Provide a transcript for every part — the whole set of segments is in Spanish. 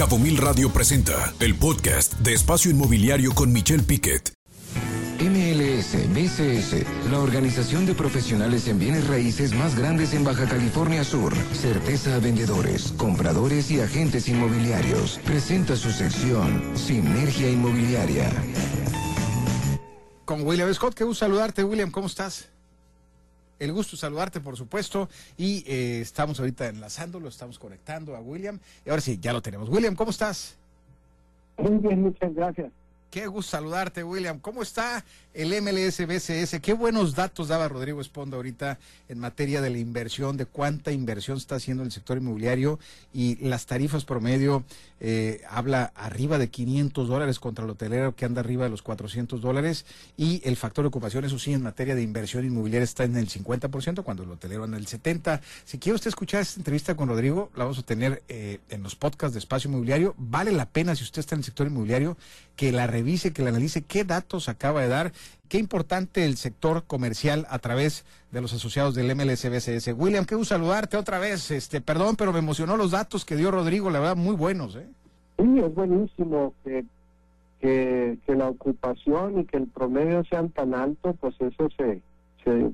Cabo Mil Radio presenta el podcast de Espacio Inmobiliario con Michelle Piquet. MLS BCS, la organización de profesionales en bienes raíces más grandes en Baja California Sur. Certeza a vendedores, compradores y agentes inmobiliarios. Presenta su sección Sinergia Inmobiliaria. Con William Scott, qué gusto saludarte, William, ¿cómo estás? El gusto saludarte, por supuesto, y eh, estamos ahorita enlazándolo, estamos conectando a William, y ahora sí, ya lo tenemos. William, ¿cómo estás? Muy bien, muchas gracias. Qué gusto saludarte, William. ¿Cómo está el MLS BCS? Qué buenos datos daba Rodrigo Esponda ahorita en materia de la inversión, de cuánta inversión está haciendo en el sector inmobiliario y las tarifas promedio. Eh, habla arriba de 500 dólares contra el hotelero que anda arriba de los 400 dólares y el factor de ocupación, eso sí, en materia de inversión inmobiliaria está en el 50% cuando el hotelero anda en el 70%. Si quiere usted escuchar esta entrevista con Rodrigo, la vamos a tener eh, en los podcasts de Espacio Inmobiliario. Vale la pena si usted está en el sector inmobiliario que la revise, que la analice, qué datos acaba de dar, qué importante el sector comercial a través de los asociados del MLSBCS. William, qué gusto saludarte otra vez. Este, perdón, pero me emocionó los datos que dio Rodrigo, la verdad, muy buenos. ¿eh? Sí, es buenísimo que, que, que la ocupación y que el promedio sean tan alto, pues eso se, se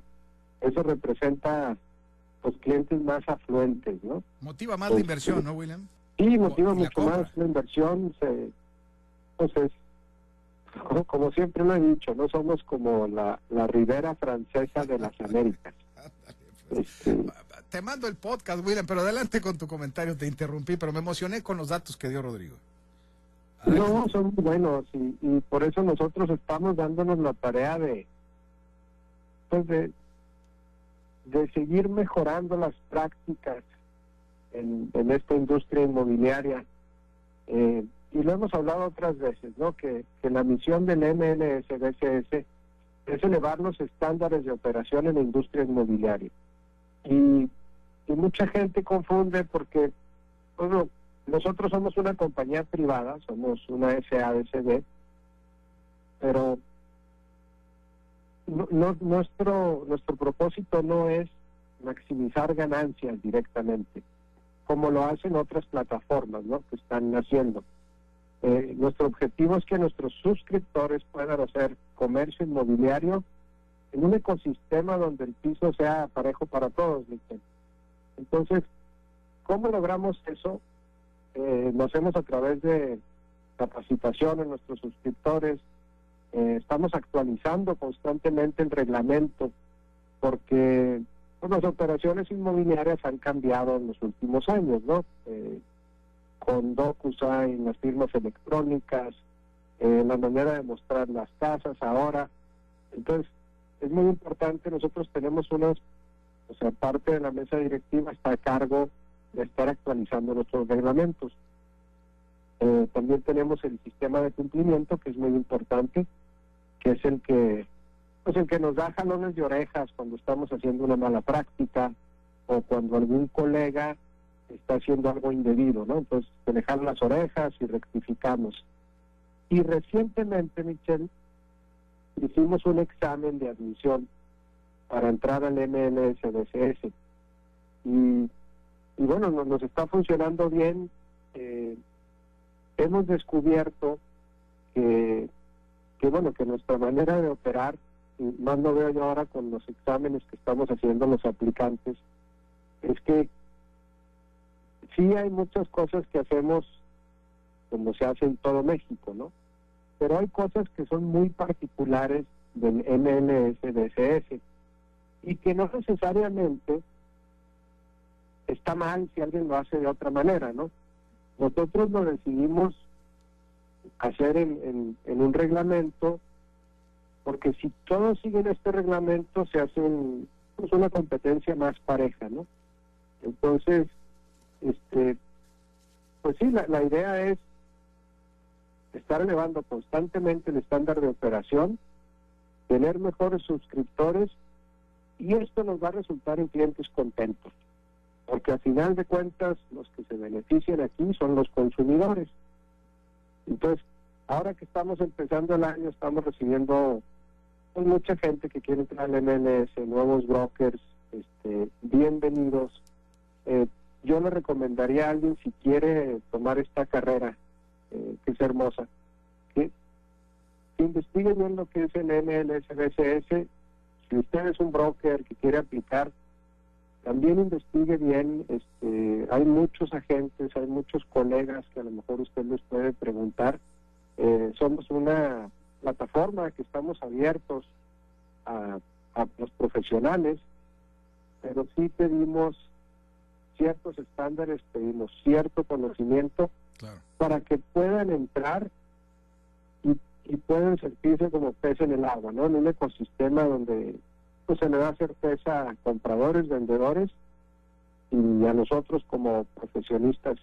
eso representa los clientes más afluentes, ¿no? Motiva más la inversión, ¿no, William? Sí, motiva mucho más la inversión, se entonces, como siempre lo he dicho, no somos como la, la ribera francesa de las Américas. Este, te mando el podcast, William, pero adelante con tu comentario, te interrumpí, pero me emocioné con los datos que dio Rodrigo. No, son buenos y, y, por eso nosotros estamos dándonos la tarea de, pues de, de seguir mejorando las prácticas en, en esta industria inmobiliaria. Eh, y lo hemos hablado otras veces, ¿no? Que, que la misión del MNSBCS es elevar los estándares de operación en la industria inmobiliaria. Y, y mucha gente confunde porque bueno, nosotros somos una compañía privada, somos una SADCB, pero no, nuestro, nuestro propósito no es maximizar ganancias directamente, como lo hacen otras plataformas ¿no? que están haciendo. Eh, nuestro objetivo es que nuestros suscriptores puedan hacer comercio inmobiliario en un ecosistema donde el piso sea parejo para todos. Entonces, ¿cómo logramos eso? Eh, lo hacemos a través de capacitación en nuestros suscriptores. Eh, estamos actualizando constantemente el reglamento porque pues, las operaciones inmobiliarias han cambiado en los últimos años, ¿no? Eh, con DocuSign, las firmas electrónicas, eh, la manera de mostrar las casas ahora. Entonces, es muy importante, nosotros tenemos unas, o sea, parte de la mesa directiva está a cargo de estar actualizando nuestros reglamentos. Eh, también tenemos el sistema de cumplimiento, que es muy importante, que es el que, pues el que nos da jalones de orejas cuando estamos haciendo una mala práctica o cuando algún colega está haciendo algo indebido, ¿no? Entonces, se las orejas y rectificamos. Y recientemente, Michelle, hicimos un examen de admisión para entrar al MLSDCS. Y, y bueno, nos, nos está funcionando bien. Eh, hemos descubierto que, que, bueno, que nuestra manera de operar, y más lo veo yo ahora con los exámenes que estamos haciendo los aplicantes, es que sí hay muchas cosas que hacemos como se hace en todo México, ¿no? Pero hay cosas que son muy particulares del MNSDCS y que no necesariamente está mal si alguien lo hace de otra manera, ¿no? Nosotros lo decidimos hacer en, un reglamento porque si todos siguen este reglamento se hace pues una competencia más pareja, ¿no? Entonces, este, pues sí, la, la idea es estar elevando constantemente el estándar de operación, tener mejores suscriptores y esto nos va a resultar en clientes contentos, porque a final de cuentas los que se benefician aquí son los consumidores. Entonces, ahora que estamos empezando el año, estamos recibiendo pues, mucha gente que quiere entrar al MLS, nuevos brokers, este, bienvenidos. Eh, yo le recomendaría a alguien si quiere tomar esta carrera, eh, que es hermosa, que, investigue bien lo que es el MLSBCS. Si usted es un broker que quiere aplicar, también investigue bien, este, hay muchos agentes, hay muchos colegas que a lo mejor usted les puede preguntar. Eh, somos una plataforma que estamos abiertos a, a los profesionales, pero sí pedimos ciertos estándares, pedimos cierto conocimiento para que puedan entrar y, y, puedan sentirse como pez en el agua, ¿no? En un ecosistema donde pues se le da certeza a compradores, vendedores y a nosotros como profesionistas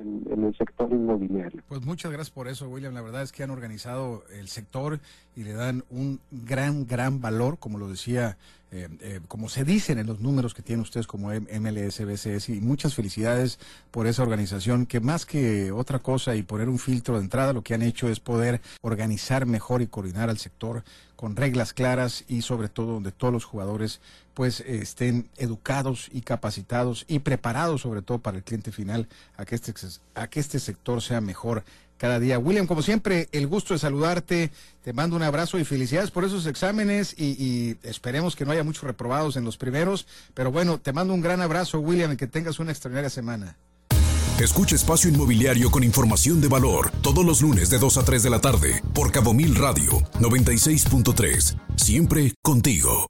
en, el sector inmobiliario. Pues muchas gracias por eso, William. La verdad es que han organizado el sector y le dan un gran, gran valor, como lo decía, eh, eh, como se dicen en los números que tienen ustedes como MLS, BCS, y muchas felicidades por esa organización, que más que otra cosa y poner un filtro de entrada, lo que han hecho es poder organizar mejor y coordinar al sector con reglas claras y sobre todo donde todos los jugadores pues estén educados y capacitados y preparados sobre todo para el cliente final a que este, a que este sector sea mejor cada día. William, como siempre, el gusto de saludarte. Te mando un abrazo y felicidades por esos exámenes y, esperemos que no haya muchos reprobados en los primeros. Pero bueno, te mando un gran abrazo, William, y que tengas una extraordinaria semana. Escucha Espacio Inmobiliario con información de valor todos los lunes de 2 a 3 de la tarde por Cabo Mil Radio 96.3. Siempre contigo.